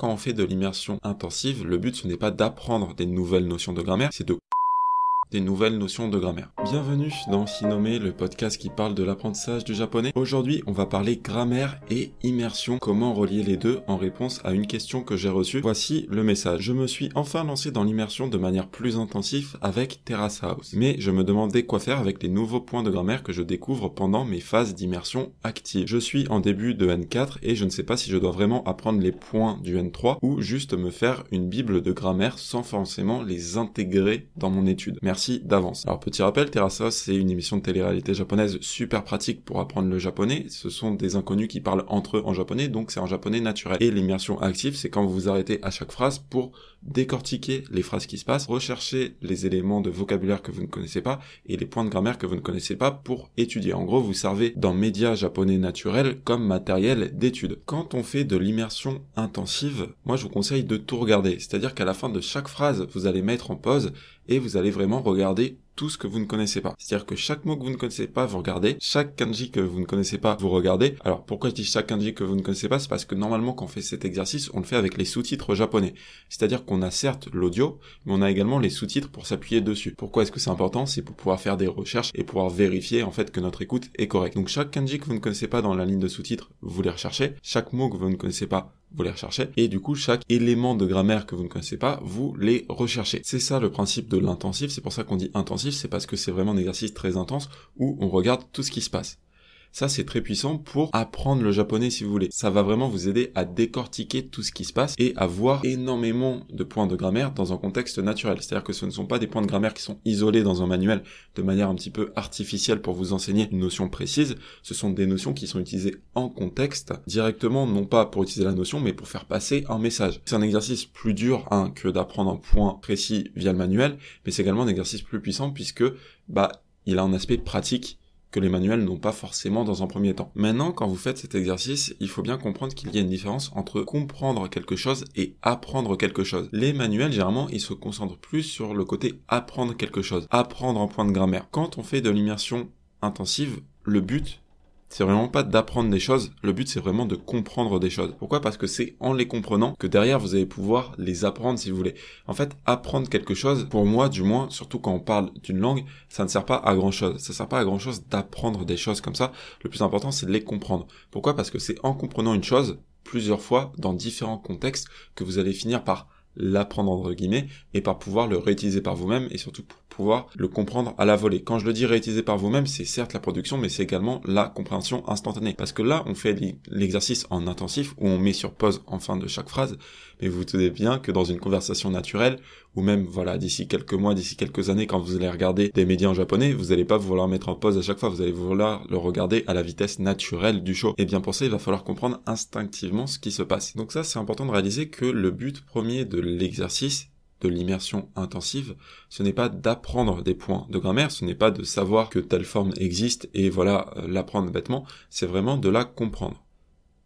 Quand on fait de l'immersion intensive, le but ce n'est pas d'apprendre des nouvelles notions de grammaire, c'est de des nouvelles notions de grammaire. Bienvenue dans Hinome, le podcast qui parle de l'apprentissage du japonais. Aujourd'hui, on va parler grammaire et immersion, comment relier les deux en réponse à une question que j'ai reçue? Voici le message. Je me suis enfin lancé dans l'immersion de manière plus intensive avec Terrace House. Mais je me demandais quoi faire avec les nouveaux points de grammaire que je découvre pendant mes phases d'immersion active. Je suis en début de N4 et je ne sais pas si je dois vraiment apprendre les points du N3 ou juste me faire une bible de grammaire sans forcément les intégrer dans mon étude. Merci d'avance. Alors petit rappel, Terrace c'est une émission de télé-réalité japonaise super pratique pour apprendre le japonais. Ce sont des inconnus qui parlent entre eux en japonais, donc c'est en japonais naturel. Et l'immersion active, c'est quand vous vous arrêtez à chaque phrase pour décortiquer les phrases qui se passent, rechercher les éléments de vocabulaire que vous ne connaissez pas et les points de grammaire que vous ne connaissez pas pour étudier. En gros, vous servez dans médias japonais naturels comme matériel d'étude. Quand on fait de l'immersion intensive, moi je vous conseille de tout regarder. C'est-à-dire qu'à la fin de chaque phrase, vous allez mettre en pause et vous allez vraiment regarder tout ce que vous ne connaissez pas. C'est-à-dire que chaque mot que vous ne connaissez pas, vous regardez. Chaque kanji que vous ne connaissez pas, vous regardez. Alors pourquoi je dis chaque kanji que vous ne connaissez pas? C'est parce que normalement quand on fait cet exercice, on le fait avec les sous-titres japonais. C'est-à-dire qu'on a certes l'audio, mais on a également les sous-titres pour s'appuyer dessus. Pourquoi est-ce que c'est important? C'est pour pouvoir faire des recherches et pouvoir vérifier en fait que notre écoute est correcte. Donc chaque kanji que vous ne connaissez pas dans la ligne de sous-titres, vous les recherchez. Chaque mot que vous ne connaissez pas, vous les recherchez, et du coup chaque élément de grammaire que vous ne connaissez pas, vous les recherchez. C'est ça le principe de l'intensif, c'est pour ça qu'on dit intensif, c'est parce que c'est vraiment un exercice très intense où on regarde tout ce qui se passe. Ça, c'est très puissant pour apprendre le japonais si vous voulez. Ça va vraiment vous aider à décortiquer tout ce qui se passe et à voir énormément de points de grammaire dans un contexte naturel. C'est-à-dire que ce ne sont pas des points de grammaire qui sont isolés dans un manuel de manière un petit peu artificielle pour vous enseigner une notion précise. Ce sont des notions qui sont utilisées en contexte directement, non pas pour utiliser la notion, mais pour faire passer un message. C'est un exercice plus dur hein, que d'apprendre un point précis via le manuel, mais c'est également un exercice plus puissant puisque bah il a un aspect pratique que les manuels n'ont pas forcément dans un premier temps. Maintenant, quand vous faites cet exercice, il faut bien comprendre qu'il y a une différence entre comprendre quelque chose et apprendre quelque chose. Les manuels, généralement, ils se concentrent plus sur le côté apprendre quelque chose, apprendre un point de grammaire. Quand on fait de l'immersion intensive, le but, c'est vraiment pas d'apprendre des choses, le but c'est vraiment de comprendre des choses. Pourquoi? Parce que c'est en les comprenant que derrière vous allez pouvoir les apprendre si vous voulez. En fait, apprendre quelque chose, pour moi du moins, surtout quand on parle d'une langue, ça ne sert pas à grand chose. Ça sert pas à grand chose d'apprendre des choses comme ça. Le plus important c'est de les comprendre. Pourquoi? Parce que c'est en comprenant une chose plusieurs fois dans différents contextes que vous allez finir par l'apprendre entre guillemets et par pouvoir le réutiliser par vous-même et surtout pouvoir le comprendre à la volée. Quand je le dis réutiliser par vous-même, c'est certes la production mais c'est également la compréhension instantanée parce que là on fait l'exercice en intensif où on met sur pause en fin de chaque phrase mais vous tenez bien que dans une conversation naturelle ou même voilà d'ici quelques mois, d'ici quelques années quand vous allez regarder des médias en japonais, vous n'allez pas vouloir mettre en pause à chaque fois, vous allez vouloir le regarder à la vitesse naturelle du show. Et bien pour ça, il va falloir comprendre instinctivement ce qui se passe. Donc ça, c'est important de réaliser que le but premier de l'exercice de l'immersion intensive, ce n'est pas d'apprendre des points de grammaire, ce n'est pas de savoir que telle forme existe et voilà euh, l'apprendre bêtement, c'est vraiment de la comprendre.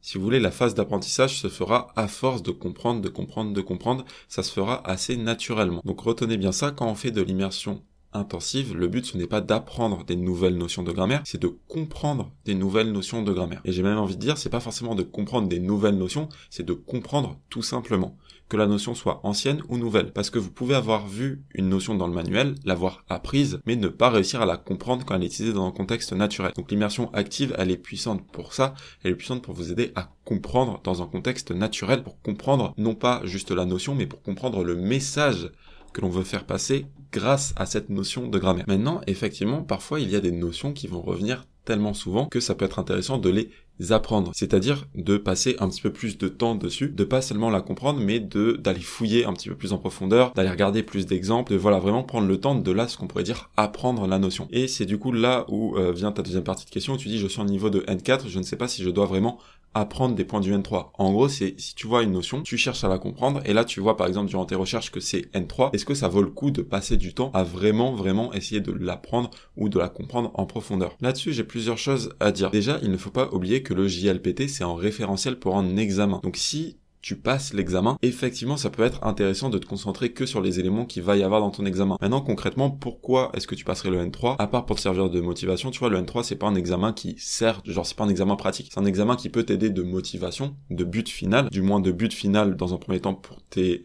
Si vous voulez, la phase d'apprentissage se fera à force de comprendre, de comprendre, de comprendre, ça se fera assez naturellement. Donc retenez bien ça quand on fait de l'immersion intensive, le but ce n'est pas d'apprendre des nouvelles notions de grammaire, c'est de comprendre des nouvelles notions de grammaire. Et j'ai même envie de dire, c'est pas forcément de comprendre des nouvelles notions, c'est de comprendre tout simplement que la notion soit ancienne ou nouvelle. Parce que vous pouvez avoir vu une notion dans le manuel, l'avoir apprise, mais ne pas réussir à la comprendre quand elle est utilisée dans un contexte naturel. Donc l'immersion active, elle est puissante pour ça, elle est puissante pour vous aider à comprendre dans un contexte naturel, pour comprendre non pas juste la notion, mais pour comprendre le message que l'on veut faire passer grâce à cette notion de grammaire. Maintenant, effectivement, parfois il y a des notions qui vont revenir tellement souvent que ça peut être intéressant de les apprendre, c'est-à-dire de passer un petit peu plus de temps dessus, de pas seulement la comprendre, mais de d'aller fouiller un petit peu plus en profondeur, d'aller regarder plus d'exemples, de voilà vraiment prendre le temps de là ce qu'on pourrait dire apprendre la notion. Et c'est du coup là où euh, vient ta deuxième partie de question tu dis je suis en niveau de N4, je ne sais pas si je dois vraiment apprendre des points du N3. En gros, c'est si tu vois une notion, tu cherches à la comprendre et là tu vois par exemple durant tes recherches que c'est N3, est-ce que ça vaut le coup de passer du temps à vraiment vraiment essayer de l'apprendre ou de la comprendre en profondeur? Là-dessus, j'ai plusieurs choses à dire. Déjà, il ne faut pas oublier que le JLPT c'est un référentiel pour un examen. Donc si tu passes l'examen, effectivement, ça peut être intéressant de te concentrer que sur les éléments qu'il va y avoir dans ton examen. Maintenant, concrètement, pourquoi est-ce que tu passerais le N3 À part pour te servir de motivation, tu vois, le N3, c'est pas un examen qui sert, genre, c'est pas un examen pratique. C'est un examen qui peut t'aider de motivation, de but final, du moins de but final dans un premier temps pour euh,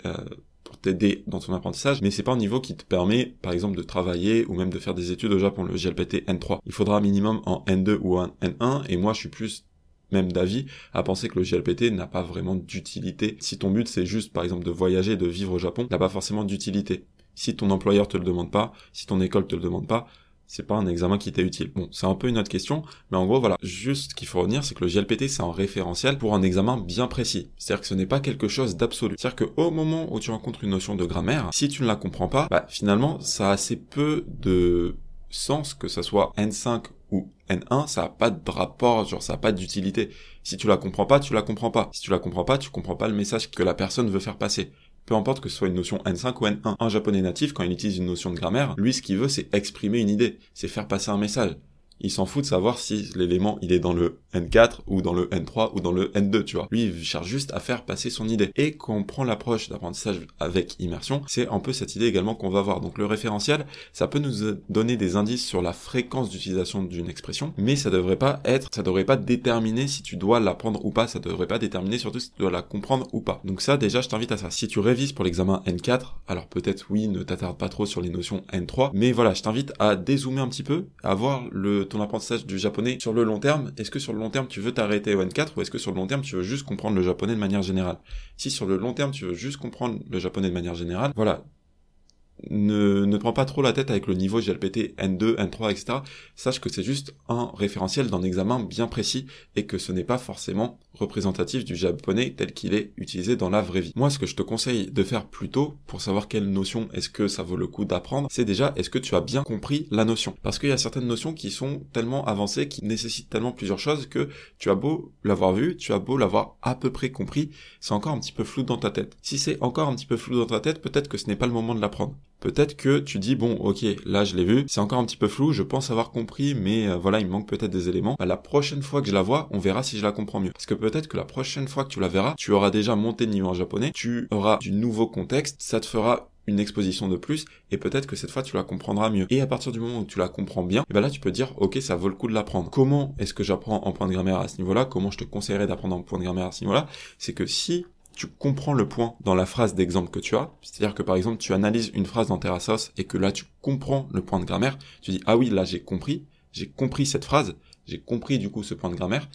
pour t'aider dans ton apprentissage, mais c'est pas un niveau qui te permet, par exemple, de travailler ou même de faire des études au Japon, le GLPT N3. Il faudra un minimum en N2 ou en N1, et moi, je suis plus même d'avis à penser que le GLPT n'a pas vraiment d'utilité. Si ton but c'est juste par exemple de voyager, de vivre au Japon, n'a pas forcément d'utilité. Si ton employeur te le demande pas, si ton école te le demande pas, c'est pas un examen qui t'est utile. Bon, c'est un peu une autre question, mais en gros, voilà. Juste ce qu'il faut retenir, c'est que le GLPT, c'est un référentiel pour un examen bien précis. C'est-à-dire que ce n'est pas quelque chose d'absolu. C'est-à-dire qu'au moment où tu rencontres une notion de grammaire, si tu ne la comprends pas, bah, finalement, ça a assez peu de sens que ça soit N5 ou N1, ça a pas de rapport, genre ça a pas d'utilité. Si tu la comprends pas, tu la comprends pas. Si tu la comprends pas, tu comprends pas le message que la personne veut faire passer. Peu importe que ce soit une notion N5 ou N1. Un japonais natif, quand il utilise une notion de grammaire, lui ce qu'il veut c'est exprimer une idée, c'est faire passer un message il s'en fout de savoir si l'élément il est dans le N4 ou dans le N3 ou dans le N2, tu vois. Lui, il cherche juste à faire passer son idée. Et quand on prend l'approche d'apprentissage avec immersion, c'est un peu cette idée également qu'on va voir. Donc le référentiel, ça peut nous donner des indices sur la fréquence d'utilisation d'une expression, mais ça devrait pas être, ça devrait pas déterminer si tu dois l'apprendre ou pas, ça devrait pas déterminer surtout si tu dois la comprendre ou pas. Donc ça, déjà, je t'invite à ça. Si tu révises pour l'examen N4, alors peut-être oui, ne t'attarde pas trop sur les notions N3, mais voilà, je t'invite à dézoomer un petit peu, à voir le ton apprentissage du japonais sur le long terme, est-ce que sur le long terme tu veux t'arrêter au N4 ou est-ce que sur le long terme tu veux juste comprendre le japonais de manière générale? Si sur le long terme tu veux juste comprendre le japonais de manière générale, voilà, ne, ne prends pas trop la tête avec le niveau GLPT N2, N3, etc. Sache que c'est juste un référentiel d'un examen bien précis et que ce n'est pas forcément représentatif du japonais tel qu'il est utilisé dans la vraie vie. Moi, ce que je te conseille de faire plutôt pour savoir quelle notion est-ce que ça vaut le coup d'apprendre, c'est déjà est-ce que tu as bien compris la notion. Parce qu'il y a certaines notions qui sont tellement avancées, qui nécessitent tellement plusieurs choses que tu as beau l'avoir vu, tu as beau l'avoir à peu près compris, c'est encore un petit peu flou dans ta tête. Si c'est encore un petit peu flou dans ta tête, peut-être que ce n'est pas le moment de l'apprendre. Peut-être que tu dis bon ok là je l'ai vu, c'est encore un petit peu flou, je pense avoir compris mais euh, voilà il me manque peut-être des éléments. Bah, la prochaine fois que je la vois, on verra si je la comprends mieux. Parce que peut-être que la prochaine fois que tu la verras, tu auras déjà monté de niveau en japonais, tu auras du nouveau contexte, ça te fera une exposition de plus et peut-être que cette fois tu la comprendras mieux. Et à partir du moment où tu la comprends bien, et eh ben là tu peux dire ok ça vaut le coup de l'apprendre. Comment est-ce que j'apprends en point de grammaire à ce niveau-là? Comment je te conseillerais d'apprendre en point de grammaire à ce niveau-là? C'est que si tu comprends le point dans la phrase d'exemple que tu as. C'est-à-dire que par exemple, tu analyses une phrase dans Terrasos et que là, tu comprends le point de grammaire. Tu dis, ah oui, là, j'ai compris. J'ai compris cette phrase. J'ai compris du coup ce point de grammaire.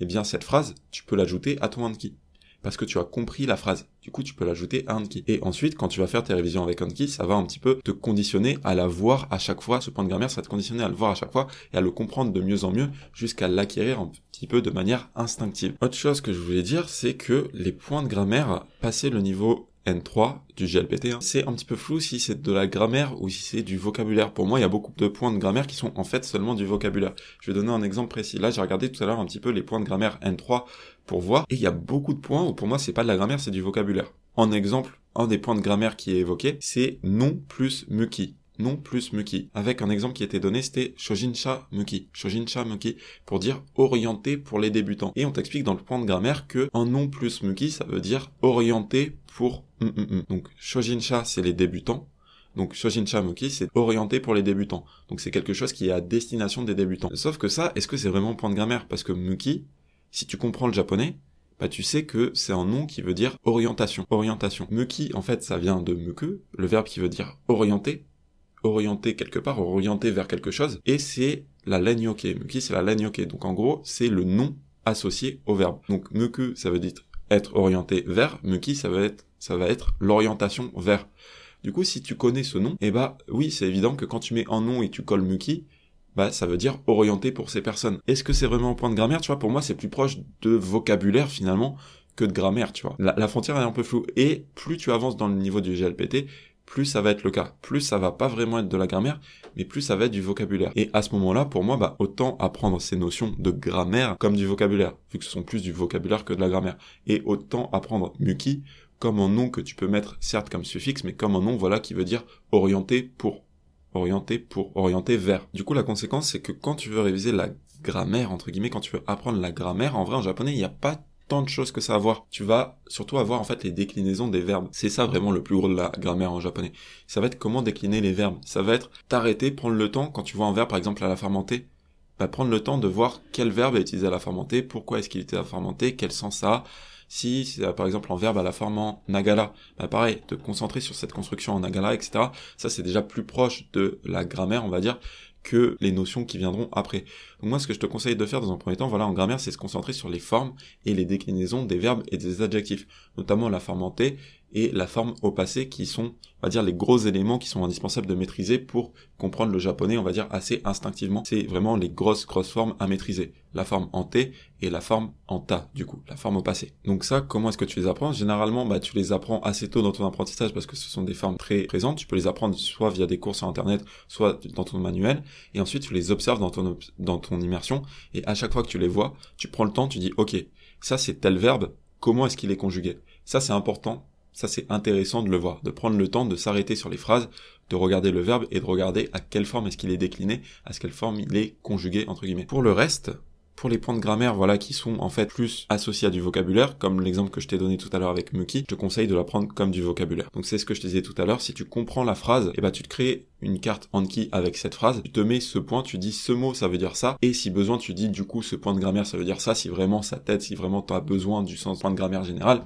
Eh bien, cette phrase, tu peux l'ajouter à ton Anki parce que tu as compris la phrase. Du coup, tu peux l'ajouter à Anki. Et ensuite, quand tu vas faire tes révisions avec Anki, ça va un petit peu te conditionner à la voir à chaque fois. Ce point de grammaire, ça va te conditionner à le voir à chaque fois et à le comprendre de mieux en mieux jusqu'à l'acquérir un petit peu de manière instinctive. Autre chose que je voulais dire, c'est que les points de grammaire, passer le niveau N3 du GLPT, c'est un petit peu flou si c'est de la grammaire ou si c'est du vocabulaire. Pour moi, il y a beaucoup de points de grammaire qui sont en fait seulement du vocabulaire. Je vais donner un exemple précis. Là, j'ai regardé tout à l'heure un petit peu les points de grammaire N3 pour voir, et il y a beaucoup de points où pour moi c'est pas de la grammaire, c'est du vocabulaire. En exemple, un des points de grammaire qui est évoqué, c'est non plus muki non plus muki. Avec un exemple qui était donné, c'était shojinsha muki. Shojinsha muki pour dire orienté pour les débutants. Et on t'explique dans le point de grammaire que un non plus muki, ça veut dire orienté pour Mm, mm, mm. Donc Shojinsha, c'est les débutants. Donc Shojinsha Muki, c'est orienté pour les débutants. Donc c'est quelque chose qui est à destination des débutants. Sauf que ça, est-ce que c'est vraiment point de grammaire? Parce que Muki, si tu comprends le japonais, bah tu sais que c'est un nom qui veut dire orientation. Orientation. Muki, en fait, ça vient de muku, le verbe qui veut dire orienter. Orienter quelque part, orienter vers quelque chose. Et c'est la lenyoke. Muki, c'est la lenyoke. Donc en gros, c'est le nom associé au verbe. Donc muku, ça veut dire être orienté vers. Muki, ça va être ça va être l'orientation vers. Du coup, si tu connais ce nom, eh bah oui, c'est évident que quand tu mets un nom et tu colles Muki, bah ça veut dire orienté pour ces personnes. Est-ce que c'est vraiment un point de grammaire, tu vois? Pour moi, c'est plus proche de vocabulaire finalement que de grammaire, tu vois. La, frontière est un peu floue. Et plus tu avances dans le niveau du GLPT, plus ça va être le cas. Plus ça va pas vraiment être de la grammaire, mais plus ça va être du vocabulaire. Et à ce moment-là, pour moi, bah, autant apprendre ces notions de grammaire comme du vocabulaire, vu que ce sont plus du vocabulaire que de la grammaire. Et autant apprendre Muki comme un nom que tu peux mettre certes comme suffixe, mais comme un nom voilà qui veut dire orienté pour, orienté pour, orienté vers. Du coup la conséquence c'est que quand tu veux réviser la grammaire entre guillemets, quand tu veux apprendre la grammaire, en vrai en japonais il n'y a pas tant de choses que ça va voir. Tu vas surtout avoir en fait les déclinaisons des verbes. C'est ça vraiment le plus gros de la grammaire en japonais. Ça va être comment décliner les verbes. Ça va être t'arrêter, prendre le temps quand tu vois un verbe par exemple à la fermenter, bah, prendre le temps de voir quel verbe est utilisé à la fermenter, pourquoi est-ce qu'il était à la fermenter, quel sens ça a. Si c'est par exemple un verbe à la forme en nagala, bah pareil, te concentrer sur cette construction en nagala, etc. Ça c'est déjà plus proche de la grammaire, on va dire, que les notions qui viendront après. Donc moi, ce que je te conseille de faire dans un premier temps, voilà, en grammaire, c'est se concentrer sur les formes et les déclinaisons des verbes et des adjectifs, notamment la forme en T et la forme au passé qui sont, on va dire, les gros éléments qui sont indispensables de maîtriser pour comprendre le japonais, on va dire, assez instinctivement. C'est vraiment les grosses, grosses formes à maîtriser. La forme en T et la forme en ta, du coup, la forme au passé. Donc ça, comment est-ce que tu les apprends? Généralement, bah, tu les apprends assez tôt dans ton apprentissage parce que ce sont des formes très présentes. Tu peux les apprendre soit via des cours sur Internet, soit dans ton manuel. Et ensuite, tu les observes dans ton, dans ton immersion. Et à chaque fois que tu les vois, tu prends le temps, tu dis, OK, ça c'est tel verbe, comment est-ce qu'il est conjugué? Ça c'est important ça, c'est intéressant de le voir, de prendre le temps de s'arrêter sur les phrases, de regarder le verbe et de regarder à quelle forme est-ce qu'il est décliné, à quelle forme il est conjugué, entre guillemets. Pour le reste, pour les points de grammaire, voilà, qui sont en fait plus associés à du vocabulaire, comme l'exemple que je t'ai donné tout à l'heure avec Muki, je te conseille de l'apprendre comme du vocabulaire. Donc c'est ce que je te disais tout à l'heure, si tu comprends la phrase, eh ben tu te crées une carte Anki avec cette phrase, tu te mets ce point, tu dis ce mot ça veut dire ça, et si besoin tu dis du coup ce point de grammaire ça veut dire ça, si vraiment ça t'aide, si vraiment tu as besoin du sens point de grammaire général.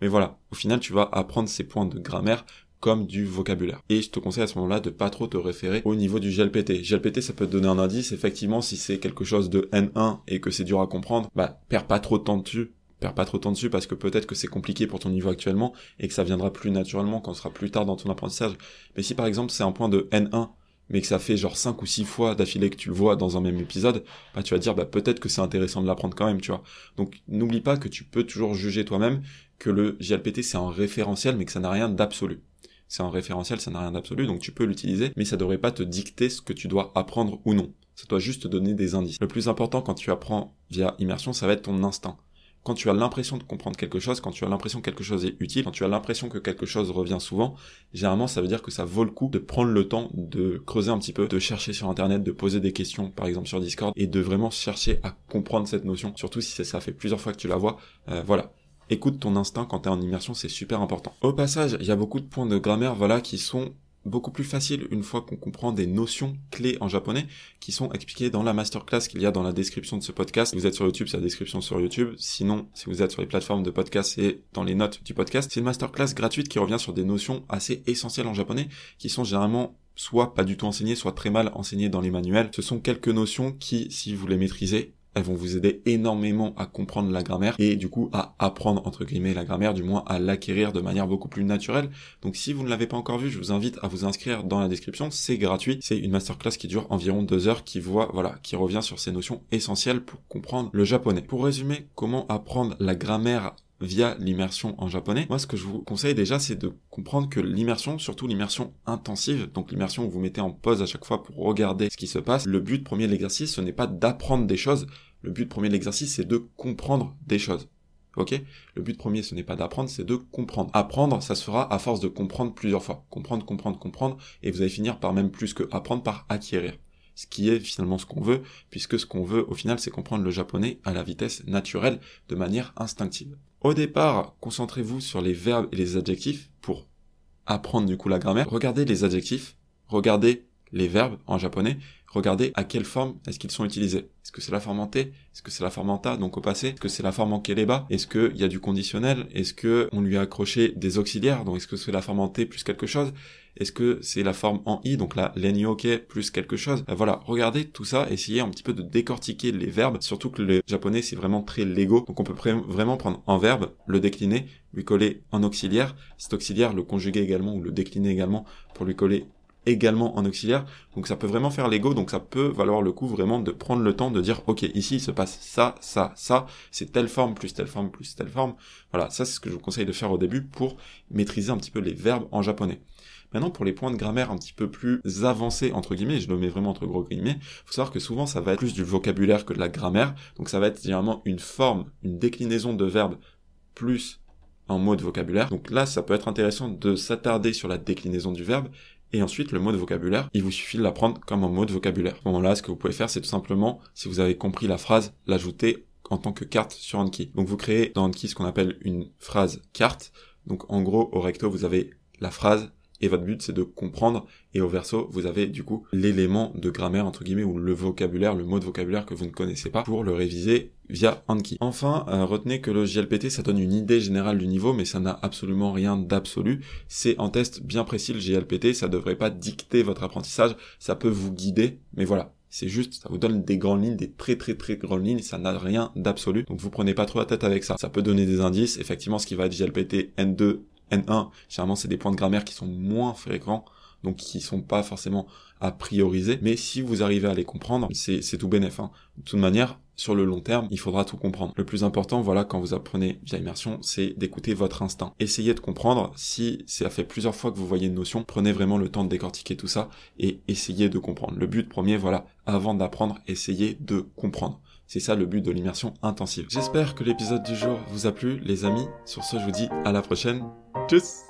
Mais voilà, au final tu vas apprendre ces points de grammaire comme du vocabulaire. Et je te conseille à ce moment-là de pas trop te référer au niveau du GLPT. GLPT, ça peut te donner un indice. Effectivement, si c'est quelque chose de N1 et que c'est dur à comprendre, bah, perds pas trop de temps dessus. Perds pas trop de temps dessus parce que peut-être que c'est compliqué pour ton niveau actuellement et que ça viendra plus naturellement quand ce sera plus tard dans ton apprentissage. Mais si par exemple c'est un point de N1 mais que ça fait genre 5 ou 6 fois d'affilée que tu le vois dans un même épisode, bah tu vas dire bah peut-être que c'est intéressant de l'apprendre quand même, tu vois. Donc n'oublie pas que tu peux toujours juger toi-même que le GLPT c'est un référentiel mais que ça n'a rien d'absolu c'est un référentiel, ça n'a rien d'absolu, donc tu peux l'utiliser, mais ça devrait pas te dicter ce que tu dois apprendre ou non. Ça doit juste te donner des indices. Le plus important quand tu apprends via immersion, ça va être ton instinct. Quand tu as l'impression de comprendre quelque chose, quand tu as l'impression que quelque chose est utile, quand tu as l'impression que quelque chose revient souvent, généralement ça veut dire que ça vaut le coup de prendre le temps de creuser un petit peu, de chercher sur internet, de poser des questions, par exemple sur Discord, et de vraiment chercher à comprendre cette notion, surtout si ça fait plusieurs fois que tu la vois. Euh, voilà, écoute ton instinct quand t'es en immersion, c'est super important. Au passage, il y a beaucoup de points de grammaire, voilà, qui sont beaucoup plus faciles une fois qu'on comprend des notions clés en japonais qui sont expliquées dans la masterclass qu'il y a dans la description de ce podcast. Si vous êtes sur YouTube, c'est la description sur YouTube. Sinon, si vous êtes sur les plateformes de podcast, c'est dans les notes du podcast. C'est une masterclass gratuite qui revient sur des notions assez essentielles en japonais qui sont généralement soit pas du tout enseignées, soit très mal enseignées dans les manuels. Ce sont quelques notions qui, si vous les maîtrisez, elles vont vous aider énormément à comprendre la grammaire et du coup à apprendre entre guillemets la grammaire, du moins à l'acquérir de manière beaucoup plus naturelle. Donc si vous ne l'avez pas encore vu, je vous invite à vous inscrire dans la description. C'est gratuit. C'est une masterclass qui dure environ deux heures, qui voit, voilà, qui revient sur ces notions essentielles pour comprendre le japonais. Pour résumer, comment apprendre la grammaire via l'immersion en japonais. Moi, ce que je vous conseille déjà, c'est de comprendre que l'immersion, surtout l'immersion intensive, donc l'immersion où vous mettez en pause à chaque fois pour regarder ce qui se passe, le but premier de l'exercice, ce n'est pas d'apprendre des choses. Le but premier de l'exercice, c'est de comprendre des choses. Ok? Le but premier, ce n'est pas d'apprendre, c'est de comprendre. Apprendre, ça se fera à force de comprendre plusieurs fois. Comprendre, comprendre, comprendre, et vous allez finir par même plus que apprendre, par acquérir ce qui est finalement ce qu'on veut, puisque ce qu'on veut au final c'est comprendre le japonais à la vitesse naturelle, de manière instinctive. Au départ, concentrez-vous sur les verbes et les adjectifs pour apprendre du coup la grammaire. Regardez les adjectifs, regardez les verbes en japonais, regardez à quelle forme est-ce qu'ils sont utilisés. Est-ce que c'est la forme en T Est-ce que c'est la forme en ta, donc au passé Est-ce que c'est la forme en keleba Est-ce qu'il y a du conditionnel Est-ce que on lui a accroché des auxiliaires Donc est-ce que c'est la forme en T plus quelque chose Est-ce que c'est la forme en I, donc la lenyoke plus quelque chose? Euh, Voilà, regardez tout ça, essayez un petit peu de décortiquer les verbes, surtout que le japonais c'est vraiment très lego, donc on peut vraiment prendre un verbe, le décliner, lui coller un auxiliaire, cet auxiliaire le conjuguer également ou le décliner également pour lui coller également en auxiliaire. Donc ça peut vraiment faire l'ego, donc ça peut valoir le coup vraiment de prendre le temps de dire ok ici se passe ça, ça, ça, c'est telle forme plus telle forme plus telle forme. Voilà, ça c'est ce que je vous conseille de faire au début pour maîtriser un petit peu les verbes en japonais. Maintenant, pour les points de grammaire un petit peu plus avancés, entre guillemets, je le mets vraiment entre gros guillemets, faut savoir que souvent ça va être plus du vocabulaire que de la grammaire, donc ça va être généralement une forme, une déclinaison de verbes plus un mot de vocabulaire. Donc là, ça peut être intéressant de s'attarder sur la déclinaison du verbe et ensuite, le mot de vocabulaire, il vous suffit de l'apprendre comme un mot de vocabulaire. À ce moment-là, ce que vous pouvez faire, c'est tout simplement, si vous avez compris la phrase, l'ajouter en tant que carte sur Anki. Donc vous créez dans Anki ce qu'on appelle une phrase carte. Donc en gros, au recto, vous avez la phrase et votre but c'est de comprendre et au verso vous avez du coup l'élément de grammaire entre guillemets ou le vocabulaire, le mot de vocabulaire que vous ne connaissez pas pour le réviser via Anki. Enfin, euh, retenez que le JLPT ça donne une idée générale du niveau mais ça n'a absolument rien d'absolu. C'est en test bien précis le JLPT, ça devrait pas dicter votre apprentissage, ça peut vous guider mais voilà, c'est juste, ça vous donne des grandes lignes, des très très très grandes lignes, ça n'a rien d'absolu. Donc vous prenez pas trop la tête avec ça. Ça peut donner des indices. Effectivement, ce qui va être JLPT N2, N1, généralement c'est des points de grammaire qui sont moins fréquents, donc qui sont pas forcément à prioriser. Mais si vous arrivez à les comprendre, c'est, tout bénéf. Hein. De toute manière, sur le long terme, il faudra tout comprendre. Le plus important, voilà, quand vous apprenez via immersion, c'est d'écouter votre instinct. Essayez de comprendre. Si ça fait plusieurs fois que vous voyez une notion, prenez vraiment le temps de décortiquer tout ça et essayez de comprendre. Le but premier, voilà, avant d'apprendre, essayez de comprendre. C'est ça le but de l'immersion intensive. J'espère que l'épisode du jour vous a plu, les amis. Sur ce, je vous dis à la prochaine. Tchuss